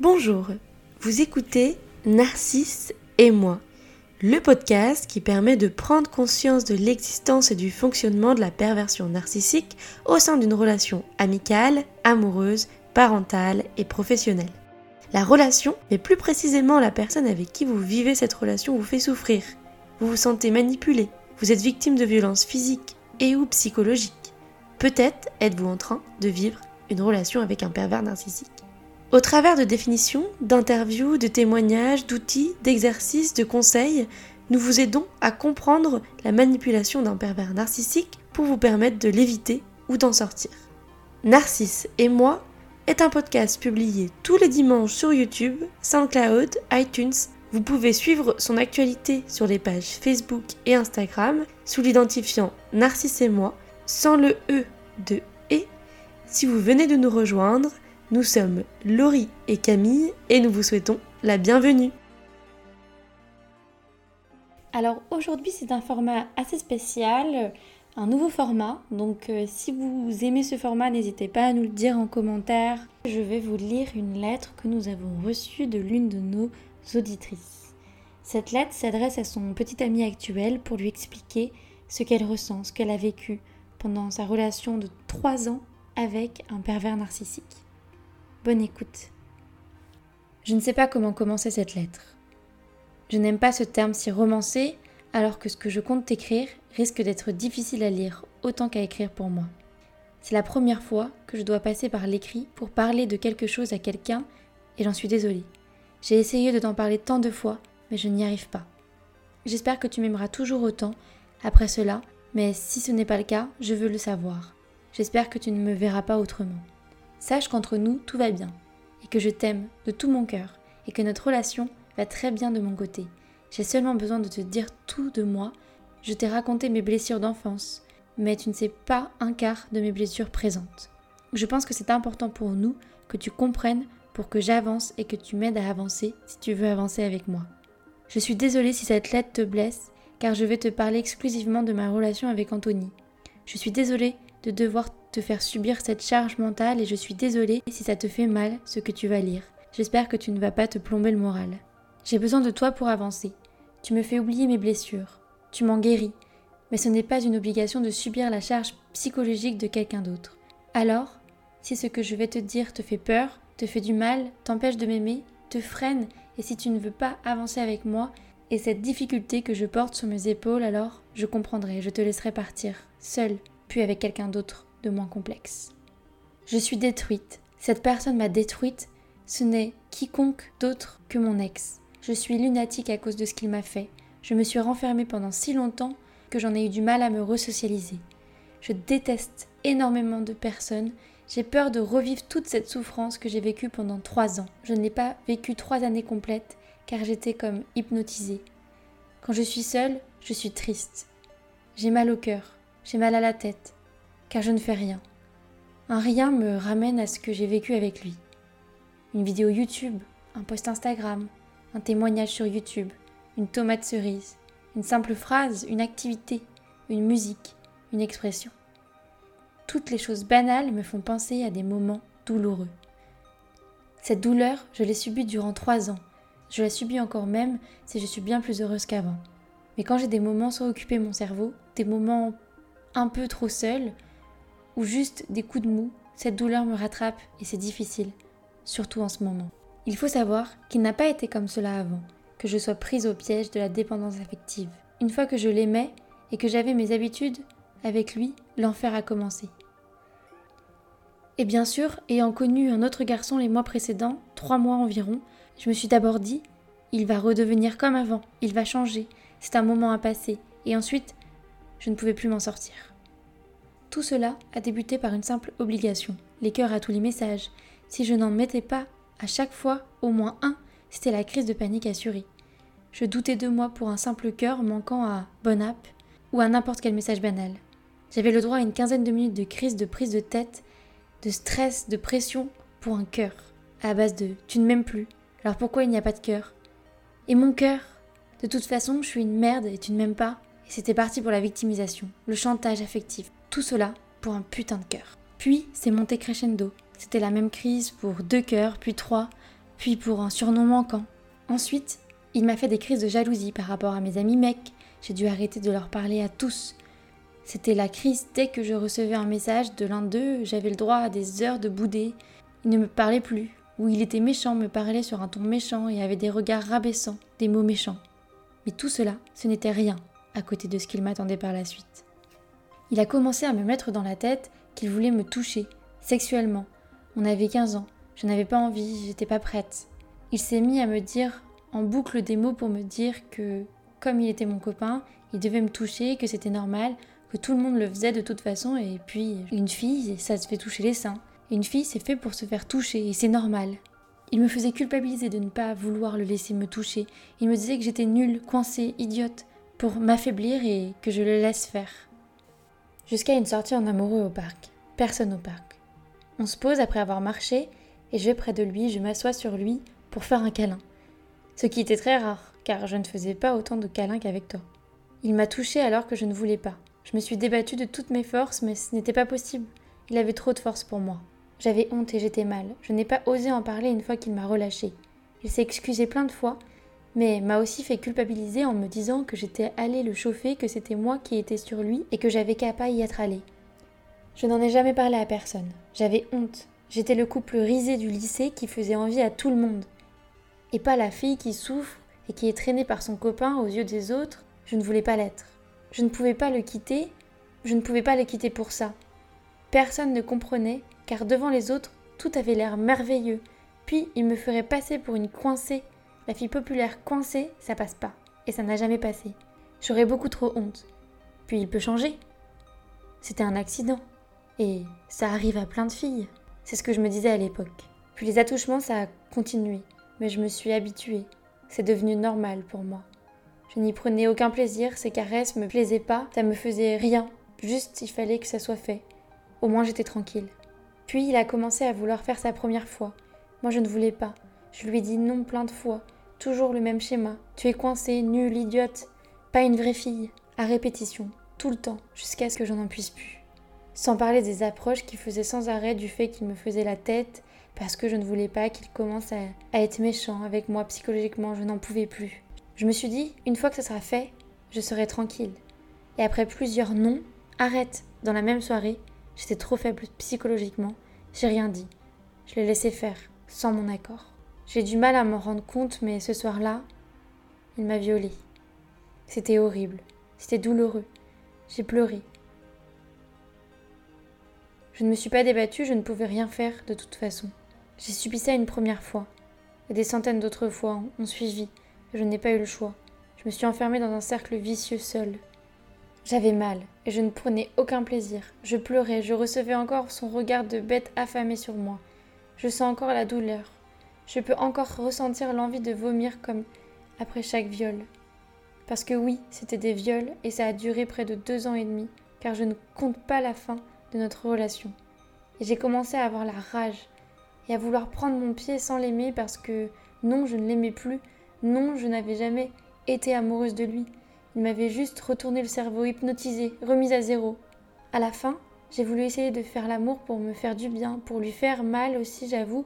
Bonjour, vous écoutez Narcisse et moi, le podcast qui permet de prendre conscience de l'existence et du fonctionnement de la perversion narcissique au sein d'une relation amicale, amoureuse, parentale et professionnelle. La relation, mais plus précisément la personne avec qui vous vivez cette relation, vous fait souffrir. Vous vous sentez manipulé, vous êtes victime de violences physiques et ou psychologiques. Peut-être êtes-vous en train de vivre une relation avec un pervers narcissique. Au travers de définitions, d'interviews, de témoignages, d'outils, d'exercices, de conseils, nous vous aidons à comprendre la manipulation d'un pervers narcissique pour vous permettre de l'éviter ou d'en sortir. Narcisse et moi est un podcast publié tous les dimanches sur YouTube, SoundCloud, iTunes. Vous pouvez suivre son actualité sur les pages Facebook et Instagram sous l'identifiant Narcisse et moi sans le E de et. Si vous venez de nous rejoindre, nous sommes Laurie et Camille et nous vous souhaitons la bienvenue. Alors aujourd'hui c'est un format assez spécial, un nouveau format. Donc euh, si vous aimez ce format, n'hésitez pas à nous le dire en commentaire. Je vais vous lire une lettre que nous avons reçue de l'une de nos auditrices. Cette lettre s'adresse à son petit ami actuel pour lui expliquer ce qu'elle ressent, ce qu'elle a vécu pendant sa relation de 3 ans avec un pervers narcissique. Bonne écoute. Je ne sais pas comment commencer cette lettre. Je n'aime pas ce terme si romancé, alors que ce que je compte t'écrire risque d'être difficile à lire autant qu'à écrire pour moi. C'est la première fois que je dois passer par l'écrit pour parler de quelque chose à quelqu'un, et j'en suis désolée. J'ai essayé de t'en parler tant de fois, mais je n'y arrive pas. J'espère que tu m'aimeras toujours autant après cela, mais si ce n'est pas le cas, je veux le savoir. J'espère que tu ne me verras pas autrement. Sache qu'entre nous, tout va bien, et que je t'aime de tout mon cœur, et que notre relation va très bien de mon côté. J'ai seulement besoin de te dire tout de moi. Je t'ai raconté mes blessures d'enfance, mais tu ne sais pas un quart de mes blessures présentes. Je pense que c'est important pour nous que tu comprennes pour que j'avance et que tu m'aides à avancer si tu veux avancer avec moi. Je suis désolée si cette lettre te blesse, car je vais te parler exclusivement de ma relation avec Anthony. Je suis désolée de devoir te faire subir cette charge mentale et je suis désolée si ça te fait mal ce que tu vas lire. J'espère que tu ne vas pas te plomber le moral. J'ai besoin de toi pour avancer. Tu me fais oublier mes blessures. Tu m'en guéris. Mais ce n'est pas une obligation de subir la charge psychologique de quelqu'un d'autre. Alors, si ce que je vais te dire te fait peur, te fait du mal, t'empêche de m'aimer, te freine, et si tu ne veux pas avancer avec moi, et cette difficulté que je porte sur mes épaules, alors je comprendrai, je te laisserai partir, seule, puis avec quelqu'un d'autre moins complexe. Je suis détruite. Cette personne m'a détruite. Ce n'est quiconque d'autre que mon ex. Je suis lunatique à cause de ce qu'il m'a fait. Je me suis renfermée pendant si longtemps que j'en ai eu du mal à me resocialiser. Je déteste énormément de personnes. J'ai peur de revivre toute cette souffrance que j'ai vécue pendant trois ans. Je n'ai pas vécu trois années complètes car j'étais comme hypnotisée. Quand je suis seule, je suis triste. J'ai mal au cœur, j'ai mal à la tête, car je ne fais rien. Un rien me ramène à ce que j'ai vécu avec lui. Une vidéo YouTube, un post Instagram, un témoignage sur YouTube, une tomate cerise, une simple phrase, une activité, une musique, une expression. Toutes les choses banales me font penser à des moments douloureux. Cette douleur, je l'ai subie durant trois ans. Je la subis encore même si je suis bien plus heureuse qu'avant. Mais quand j'ai des moments sans occuper mon cerveau, des moments un peu trop seuls, ou juste des coups de mou, cette douleur me rattrape et c'est difficile, surtout en ce moment. Il faut savoir qu'il n'a pas été comme cela avant, que je sois prise au piège de la dépendance affective. Une fois que je l'aimais et que j'avais mes habitudes, avec lui, l'enfer a commencé. Et bien sûr, ayant connu un autre garçon les mois précédents, trois mois environ, je me suis d'abord dit, il va redevenir comme avant, il va changer, c'est un moment à passer, et ensuite, je ne pouvais plus m'en sortir. Tout cela a débuté par une simple obligation, les cœurs à tous les messages. Si je n'en mettais pas à chaque fois au moins un, c'était la crise de panique assurée. Je doutais de moi pour un simple cœur manquant à Bon app ou à n'importe quel message banal. J'avais le droit à une quinzaine de minutes de crise de prise de tête, de stress, de pression pour un cœur, à base de tu ne m'aimes plus, alors pourquoi il n'y a pas de cœur? Et mon cœur De toute façon, je suis une merde et tu ne m'aimes pas. Et c'était parti pour la victimisation, le chantage affectif, tout cela pour un putain de cœur. Puis c'est monté crescendo. C'était la même crise pour deux cœurs, puis trois. puis pour un surnom manquant. Ensuite, il m'a fait des crises de jalousie par rapport à mes amis mecs. J'ai dû arrêter de leur parler à tous. C'était la crise dès que je recevais un message de l'un d'eux, j'avais le droit à des heures de bouder. Il ne me parlait plus, ou il était méchant, me parlait sur un ton méchant et avait des regards rabaissants, des mots méchants. Mais tout cela, ce n'était rien à côté de ce qu'il m'attendait par la suite. Il a commencé à me mettre dans la tête qu'il voulait me toucher, sexuellement. On avait 15 ans, je n'avais pas envie, j'étais pas prête. Il s'est mis à me dire en boucle des mots pour me dire que, comme il était mon copain, il devait me toucher, que c'était normal, que tout le monde le faisait de toute façon, et puis une fille, ça se fait toucher les seins. Une fille, c'est fait pour se faire toucher, et c'est normal. Il me faisait culpabiliser de ne pas vouloir le laisser me toucher. Il me disait que j'étais nulle, coincée, idiote, pour m'affaiblir et que je le laisse faire. Jusqu'à une sortie en amoureux au parc. Personne au parc. On se pose après avoir marché, et je vais près de lui, je m'assois sur lui pour faire un câlin. Ce qui était très rare, car je ne faisais pas autant de câlins qu'avec toi. Il m'a touché alors que je ne voulais pas. Je me suis débattue de toutes mes forces, mais ce n'était pas possible. Il avait trop de force pour moi. J'avais honte et j'étais mal. Je n'ai pas osé en parler une fois qu'il m'a relâché. Il s'est excusé plein de fois, mais m'a aussi fait culpabiliser en me disant que j'étais allée le chauffer, que c'était moi qui étais sur lui et que j'avais qu'à pas y être allée. Je n'en ai jamais parlé à personne. J'avais honte. J'étais le couple risé du lycée qui faisait envie à tout le monde. Et pas la fille qui souffre et qui est traînée par son copain aux yeux des autres. Je ne voulais pas l'être. Je ne pouvais pas le quitter. Je ne pouvais pas le quitter pour ça. Personne ne comprenait, car devant les autres, tout avait l'air merveilleux. Puis il me ferait passer pour une coincée. La fille populaire coincée, ça passe pas. Et ça n'a jamais passé. J'aurais beaucoup trop honte. Puis il peut changer. C'était un accident. Et ça arrive à plein de filles. C'est ce que je me disais à l'époque. Puis les attouchements, ça a continué. Mais je me suis habituée. C'est devenu normal pour moi. Je n'y prenais aucun plaisir, ces caresses me plaisaient pas, ça me faisait rien. Juste, il fallait que ça soit fait. Au moins, j'étais tranquille. Puis, il a commencé à vouloir faire sa première fois. Moi, je ne voulais pas. Je lui ai dit non plein de fois. Toujours le même schéma. Tu es coincée, nulle, idiote. Pas une vraie fille. À répétition. Tout le temps. Jusqu'à ce que j'en en puisse plus. Sans parler des approches qu'il faisait sans arrêt du fait qu'il me faisait la tête, parce que je ne voulais pas qu'il commence à, à, être méchant avec moi psychologiquement, je n'en pouvais plus. Je me suis dit, une fois que ce sera fait, je serai tranquille. Et après plusieurs non, arrête, dans la même soirée, j'étais trop faible psychologiquement, j'ai rien dit. Je l'ai laissé faire, sans mon accord. J'ai du mal à m'en rendre compte, mais ce soir-là, il m'a violée. C'était horrible, c'était douloureux. J'ai pleuré, je ne me suis pas débattue, je ne pouvais rien faire de toute façon. J'ai subi ça une première fois. Et des centaines d'autres fois ont suivi. Je n'ai pas eu le choix. Je me suis enfermée dans un cercle vicieux seul. J'avais mal, et je ne prenais aucun plaisir. Je pleurais, je recevais encore son regard de bête affamée sur moi. Je sens encore la douleur. Je peux encore ressentir l'envie de vomir comme après chaque viol. Parce que oui, c'était des viols, et ça a duré près de deux ans et demi, car je ne compte pas la fin de notre relation. Et j'ai commencé à avoir la rage et à vouloir prendre mon pied sans l'aimer parce que non, je ne l'aimais plus, non, je n'avais jamais été amoureuse de lui. Il m'avait juste retourné le cerveau, hypnotisé, remise à zéro. À la fin, j'ai voulu essayer de faire l'amour pour me faire du bien, pour lui faire mal aussi, j'avoue,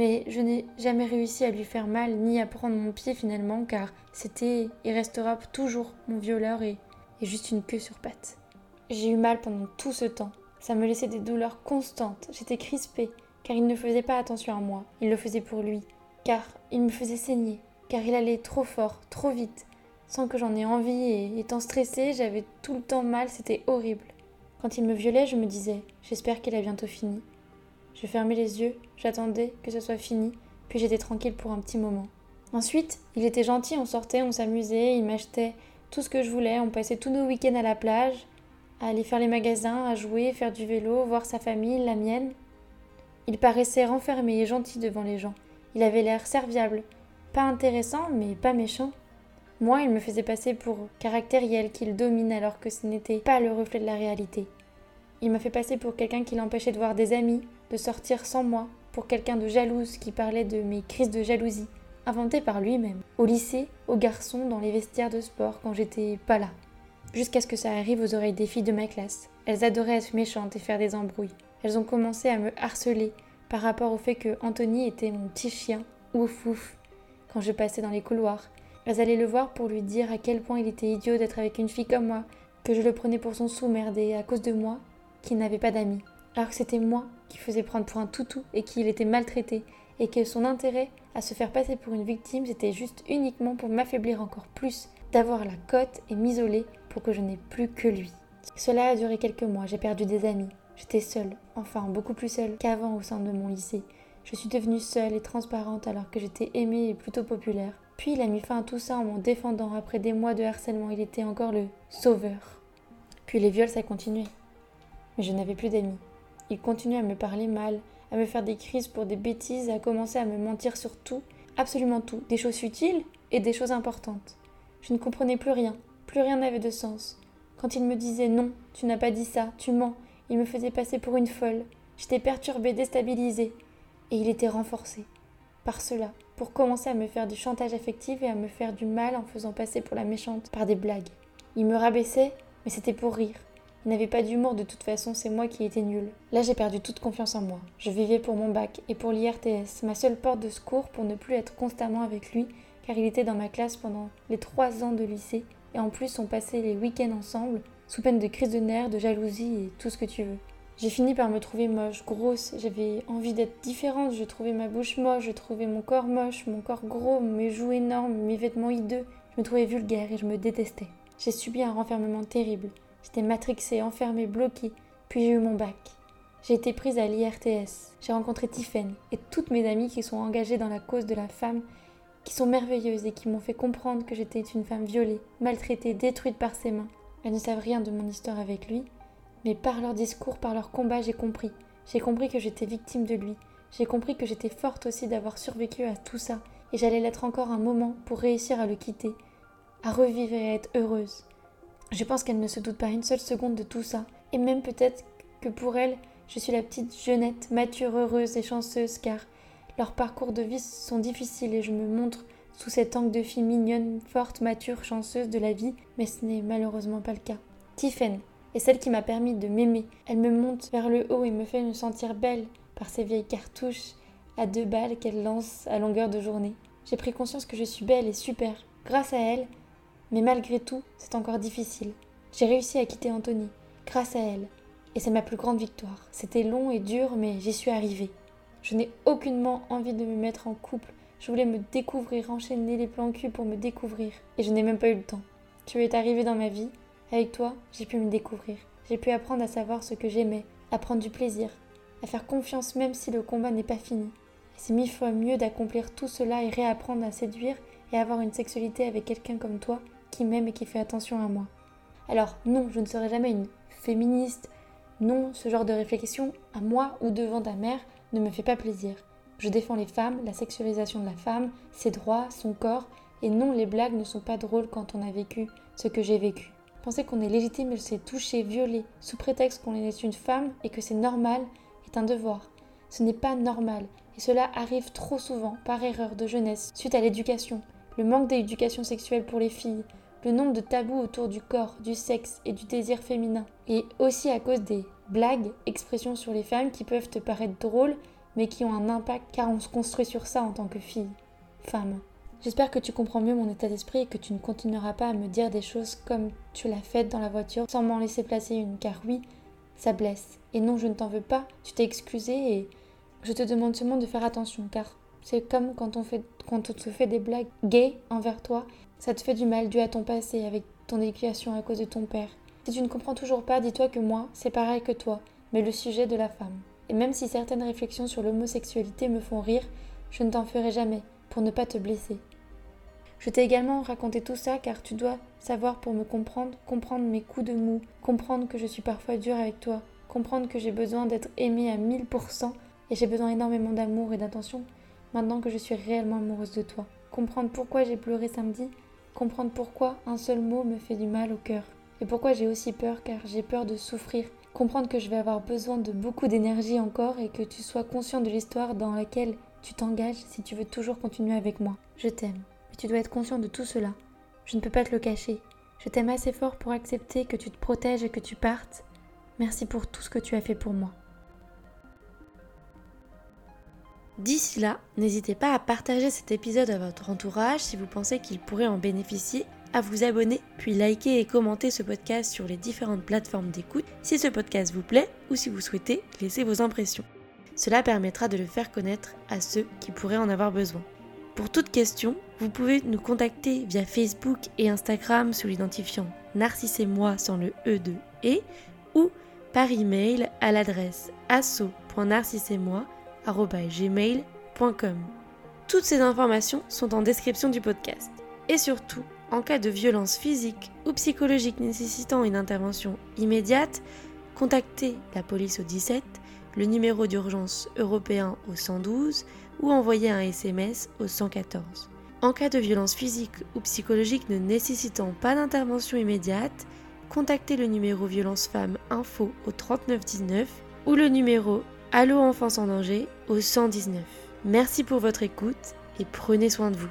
mais je n'ai jamais réussi à lui faire mal ni à prendre mon pied finalement, car c'était et restera toujours mon violeur et, juste une queue sur patte. J'ai eu mal pendant tout ce temps, ça me laissait des douleurs constantes. J'étais crispée, car il ne faisait pas attention à moi. Il le faisait pour lui, car il me faisait saigner, car il allait trop fort, trop vite, sans que j'en ai envie, et étant stressée, j'avais tout le temps mal, c'était horrible. Quand il me violait, je me disais, j'espère qu'il a bientôt fini. Je fermais les yeux, j'attendais que ce soit fini, puis j'étais tranquille pour un petit moment. Ensuite, il était gentil, on sortait, on s'amusait, il m'achetait tout ce que je voulais, on passait tous nos week-ends à la plage, à aller faire les magasins, à jouer, faire du vélo, voir sa famille, la mienne. Il paraissait renfermé et gentil devant les gens. Il avait l'air serviable, pas intéressant, mais pas méchant. Moi, il me faisait passer pour caractériel qu'il domine alors que ce n'était pas le reflet de la réalité. Il m'a fait passer pour quelqu'un qui l'empêchait de voir des amis, de sortir sans moi, pour quelqu'un de jalouse qui parlait de mes crises de jalousie, inventées par lui-même, au lycée, aux garçons, dans les vestiaires de sport quand j'étais pas là jusqu'à ce que ça arrive aux oreilles des filles de ma classe. Elles adoraient être méchantes et faire des embrouilles. Elles ont commencé à me harceler par rapport au fait que Anthony était mon petit chien ouf ouf quand je passais dans les couloirs. Elles allaient le voir pour lui dire à quel point il était idiot d'être avec une fille comme moi, que je le prenais pour son sous-merdé à cause de moi, qu'il n'avait pas d'amis. Alors que c'était moi qui faisais prendre pour un toutou et qu'il était maltraité, et que son intérêt à se faire passer pour une victime, c'était juste uniquement pour m'affaiblir encore plus, d'avoir la cote et m'isoler pour que je n'ai plus que lui. Cela a duré quelques mois, j'ai perdu des amis. J'étais seule, enfin beaucoup plus seule qu'avant au sein de mon lycée. Je suis devenue seule et transparente alors que j'étais aimée et plutôt populaire. Puis il a mis fin à tout ça en m'en défendant après des mois de harcèlement. Il était encore le sauveur. Puis les viols, ça continuait. Mais je n'avais plus d'amis. Il continuait à me parler mal, à me faire des crises pour des bêtises, à commencer à me mentir sur tout, absolument tout, des choses futiles et des choses importantes. Je ne comprenais plus rien, plus rien n'avait de sens. Quand il me disait non, tu n'as pas dit ça, tu mens, il me faisait passer pour une folle. J'étais perturbée, déstabilisée. Et il était renforcé par cela, pour commencer à me faire du chantage affectif et à me faire du mal en faisant passer pour la méchante par des blagues. Il me rabaissait, mais c'était pour rire. Il n'avait pas d'humour de toute façon, c'est moi qui étais nulle. Là, j'ai perdu toute confiance en moi. Je vivais pour mon bac et pour l'IRTS, ma seule porte de secours pour ne plus être constamment avec lui, car il était dans ma classe pendant les trois ans de lycée, et en plus on passait les week-ends ensemble, sous peine de crise de nerfs, de jalousie et tout ce que tu veux. J'ai fini par me trouver moche, grosse, j'avais envie d'être différente, je trouvais ma bouche moche, je trouvais mon corps moche, mon corps gros, mes joues énormes, mes vêtements hideux, je me trouvais vulgaire et je me détestais. J'ai subi un renfermement terrible, j'étais matrixée, enfermée, bloquée, puis j'ai eu mon bac. J'ai été prise à l'IRTS, j'ai rencontré Tiffen et toutes mes amies qui sont engagées dans la cause de la femme, qui sont merveilleuses et qui m'ont fait comprendre que j'étais une femme violée, maltraitée, détruite par ses mains. Elles ne savent rien de mon histoire avec lui, mais par leur discours, par leur combat, j'ai compris. J'ai compris que j'étais victime de lui. J'ai compris que j'étais forte aussi d'avoir survécu à tout ça, et j'allais l'être encore un moment pour réussir à le quitter, à revivre et à être heureuse. Je pense qu'elle ne se doute pas une seule seconde de tout ça, et même peut-être que pour elle, je suis la petite jeunette, mature, heureuse et chanceuse, car leurs parcours de vie sont difficiles et je me montre sous cet angle de fille mignonne, forte, mature, chanceuse de la vie, mais ce n'est malheureusement pas le cas. Tiffen est celle qui m'a permis de m'aimer. Elle me monte vers le haut et me fait me sentir belle par ces vieilles cartouches à deux balles qu'elle lance à longueur de journée. J'ai pris conscience que je suis belle et super grâce à elle, mais malgré tout, c'est encore difficile. J'ai réussi à quitter Anthony grâce à elle, et c'est ma plus grande victoire. C'était long et dur, mais j'y suis arrivée. Je n'ai aucunement envie de me mettre en couple. Je voulais me découvrir, enchaîner les plans cul pour me découvrir. Et je n'ai même pas eu le temps. Tu es arrivé dans ma vie. Avec toi, j'ai pu me découvrir. J'ai pu apprendre à savoir ce que j'aimais, à prendre du plaisir, à faire confiance même si le combat n'est pas fini. C'est mille fois mieux d'accomplir tout cela et réapprendre à séduire et avoir une sexualité avec quelqu'un comme toi qui m'aime et qui fait attention à moi. Alors non, je ne serai jamais une féministe. Non, ce genre de réflexion, à moi ou devant ta mère, ne me fait pas plaisir. Je défends les femmes, la sexualisation de la femme, ses droits, son corps, et non, les blagues ne sont pas drôles quand on a vécu ce que j'ai vécu. Penser qu'on est légitime de se toucher, violer, sous prétexte qu'on est une femme et que c'est normal, est un devoir. Ce n'est pas normal, et cela arrive trop souvent par erreur de jeunesse, suite à l'éducation, le manque d'éducation sexuelle pour les filles, le nombre de tabous autour du corps, du sexe et du désir féminin, et aussi à cause des blagues, expressions sur les femmes qui peuvent te paraître drôles, mais qui ont un impact car on se construit sur ça en tant que fille, femme. J'espère que tu comprends mieux mon état d'esprit et que tu ne continueras pas à me dire des choses comme tu l'as fait dans la voiture sans m'en laisser placer une, car oui, ça blesse. Et non, je ne t'en veux pas, tu t'es excusé et je te demande seulement de faire attention, car c'est comme quand on, te fait des blagues gays envers toi, ça te fait du mal dû à ton passé, avec ton éducation à cause de ton père. Si tu ne comprends toujours pas, dis-toi que moi, c'est pareil que toi, mais le sujet de la femme. Et même si certaines réflexions sur l'homosexualité me font rire, je ne t'en ferai jamais, pour ne pas te blesser. Je t'ai également raconté tout ça car tu dois savoir pour me comprendre, comprendre mes coups de mou, comprendre que je suis parfois dure avec toi, comprendre que j'ai besoin d'être aimée à 1000% et j'ai besoin énormément d'amour et d'attention maintenant que je suis réellement amoureuse de toi. Comprendre pourquoi j'ai pleuré samedi, comprendre pourquoi un seul mot me fait du mal au cœur. Et pourquoi j'ai aussi peur car j'ai peur de souffrir. Comprendre que je vais avoir besoin de beaucoup d'énergie encore et que tu sois conscient de l'histoire dans laquelle tu t'engages si tu veux toujours continuer avec moi. Je t'aime. Mais tu dois être conscient de tout cela. Je ne peux pas te le cacher. Je t'aime assez fort pour accepter que tu te protèges et que tu partes. Merci pour tout ce que tu as fait pour moi. D'ici là, n'hésitez pas à partager cet épisode à votre entourage si vous pensez qu'il pourrait en bénéficier, à vous abonner, puis liker et commenter ce podcast sur les différentes plateformes d'écoute si ce podcast vous plaît ou si vous souhaitez laisser vos impressions. Cela permettra de le faire connaître à ceux qui pourraient en avoir besoin. Pour toute question, vous pouvez nous contacter via Facebook et Instagram sous l'identifiant Narcisse et moi sans le E de et ou par email à l'adresse asso.narcissemoi.gmail.com. Toutes ces informations sont en description du podcast. Et surtout, en cas de violence physique ou psychologique nécessitant une intervention immédiate, contactez la police au 17, le numéro d'urgence européen au 112 ou envoyez un SMS au 114. En cas de violence physique ou psychologique ne nécessitant pas d'intervention immédiate, contactez le numéro violence femmes info au 3919 ou le numéro Allo enfance en danger au 119. Merci pour votre écoute et prenez soin de vous.